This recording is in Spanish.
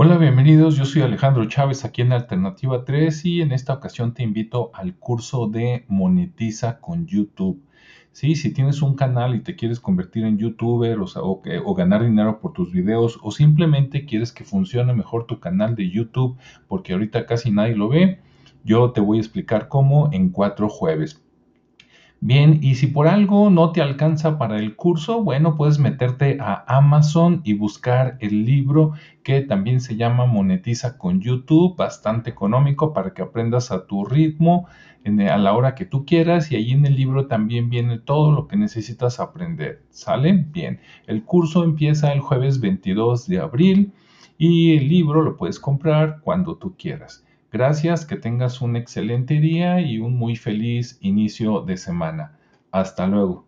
Hola, bienvenidos. Yo soy Alejandro Chávez aquí en Alternativa 3 y en esta ocasión te invito al curso de Monetiza con YouTube. Sí, si tienes un canal y te quieres convertir en youtuber o, o, ganar dinero por tus videos o simplemente quieres que funcione mejor tu canal de YouTube porque ahorita casi nadie lo ve, yo te voy a explicar cómo en cuatro jueves. Bien, y si por algo no te alcanza para el curso, bueno, puedes meterte a Amazon y buscar el libro que también se llama Monetiza con YouTube, bastante económico para que aprendas a tu ritmo a la hora que tú quieras y ahí en el libro también viene todo lo que necesitas aprender. ¿Sale? Bien, el curso empieza el jueves 22 de abril y el libro lo puedes comprar cuando tú quieras. Gracias, que tengas un excelente día y un muy feliz inicio de semana. Hasta luego.